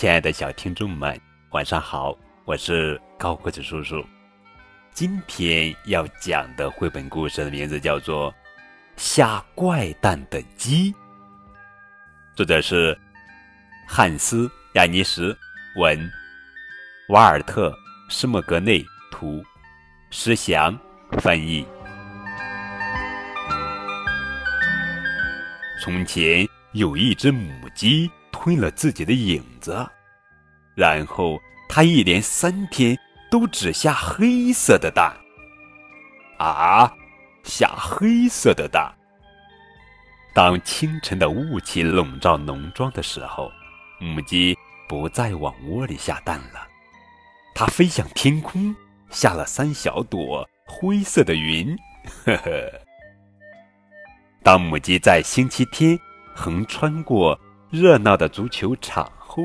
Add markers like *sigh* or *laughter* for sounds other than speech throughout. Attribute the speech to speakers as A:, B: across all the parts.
A: 亲爱的小听众们，晚上好！我是高个子叔叔。今天要讲的绘本故事的名字叫做《下怪蛋的鸡》，作者是汉斯·亚尼什文，瓦尔特·施莫格内图，石祥翻译。从前有一只母鸡吞了自己的影子，然后它一连三天都只下黑色的蛋。啊，下黑色的蛋！当清晨的雾气笼罩农庄的时候，母鸡不再往窝里下蛋了，它飞向天空，下了三小朵灰色的云。呵呵。当母鸡在星期天横穿过热闹的足球场后，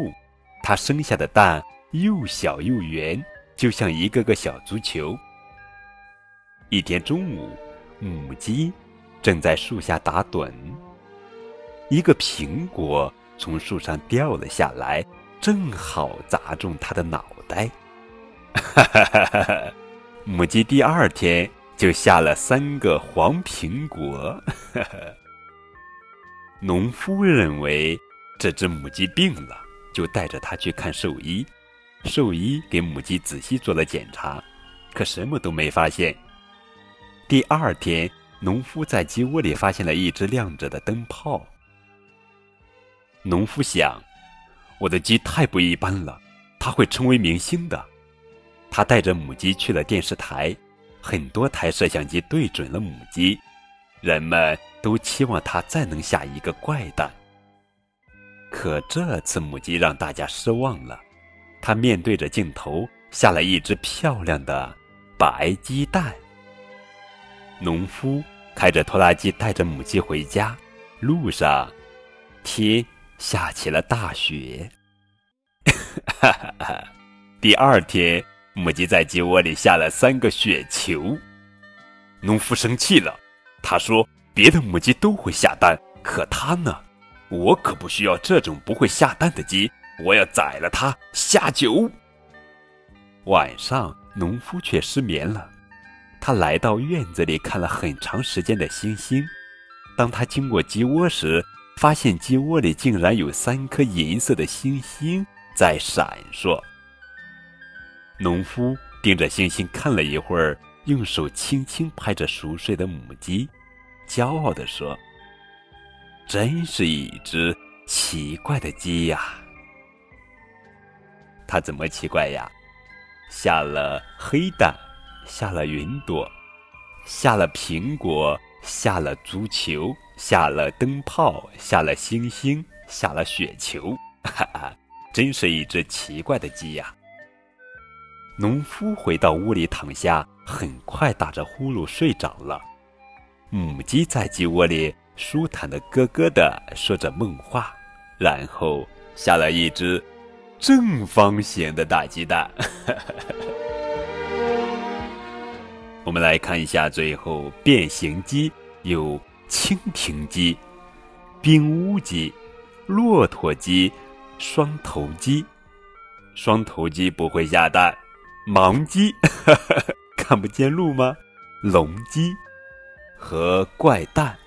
A: 它生下的蛋又小又圆，就像一个个小足球。一天中午，母鸡正在树下打盹，一个苹果从树上掉了下来，正好砸中它的脑袋。哈哈哈！母鸡第二天。就下了三个黄苹果。*laughs* 农夫认为这只母鸡病了，就带着它去看兽医。兽医给母鸡仔细做了检查，可什么都没发现。第二天，农夫在鸡窝里发现了一只亮着的灯泡。农夫想，我的鸡太不一般了，它会成为明星的。他带着母鸡去了电视台。很多台摄像机对准了母鸡，人们都期望它再能下一个怪蛋。可这次母鸡让大家失望了，它面对着镜头下了一只漂亮的白鸡蛋。农夫开着拖拉机带着母鸡回家，路上天下起了大雪。哈哈！第二天。母鸡在鸡窝里下了三个雪球，农夫生气了。他说：“别的母鸡都会下蛋，可它呢？我可不需要这种不会下蛋的鸡，我要宰了它下酒。”晚上，农夫却失眠了。他来到院子里看了很长时间的星星。当他经过鸡窝时，发现鸡窝里竟然有三颗银色的星星在闪烁。农夫盯着星星看了一会儿，用手轻轻拍着熟睡的母鸡，骄傲地说：“真是一只奇怪的鸡呀！它怎么奇怪呀？下了黑蛋，下了云朵，下了苹果，下了足球，下了灯泡，下了星星，下了雪球，哈哈，真是一只奇怪的鸡呀！”农夫回到屋里躺下，很快打着呼噜睡着了。母鸡在鸡窝里舒坦的咯咯的说着梦话，然后下了一只正方形的大鸡蛋。*laughs* 我们来看一下，最后变形鸡有蜻蜓鸡、冰屋鸡、骆驼鸡、双头鸡。双头鸡不会下蛋。盲鸡 *laughs* 看不见路吗？龙鸡和怪蛋，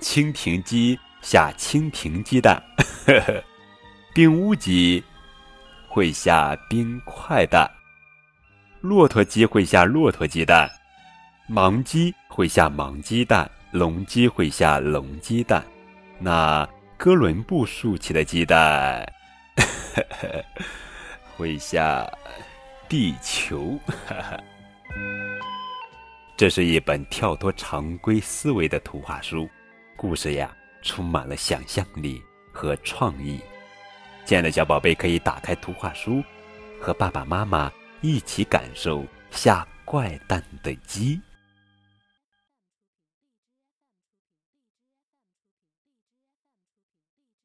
A: 蜻蜓鸡下蜻蜓鸡蛋，*laughs* 冰屋鸡会下冰块蛋，骆驼鸡会下骆驼鸡蛋，盲鸡会下盲鸡蛋，龙鸡会下龙鸡蛋。那哥伦布竖起的鸡蛋 *laughs* *laughs* 会下。地球，这是一本跳脱常规思维的图画书，故事呀充满了想象力和创意。亲爱的小宝贝，可以打开图画书，和爸爸妈妈一起感受下怪蛋的鸡。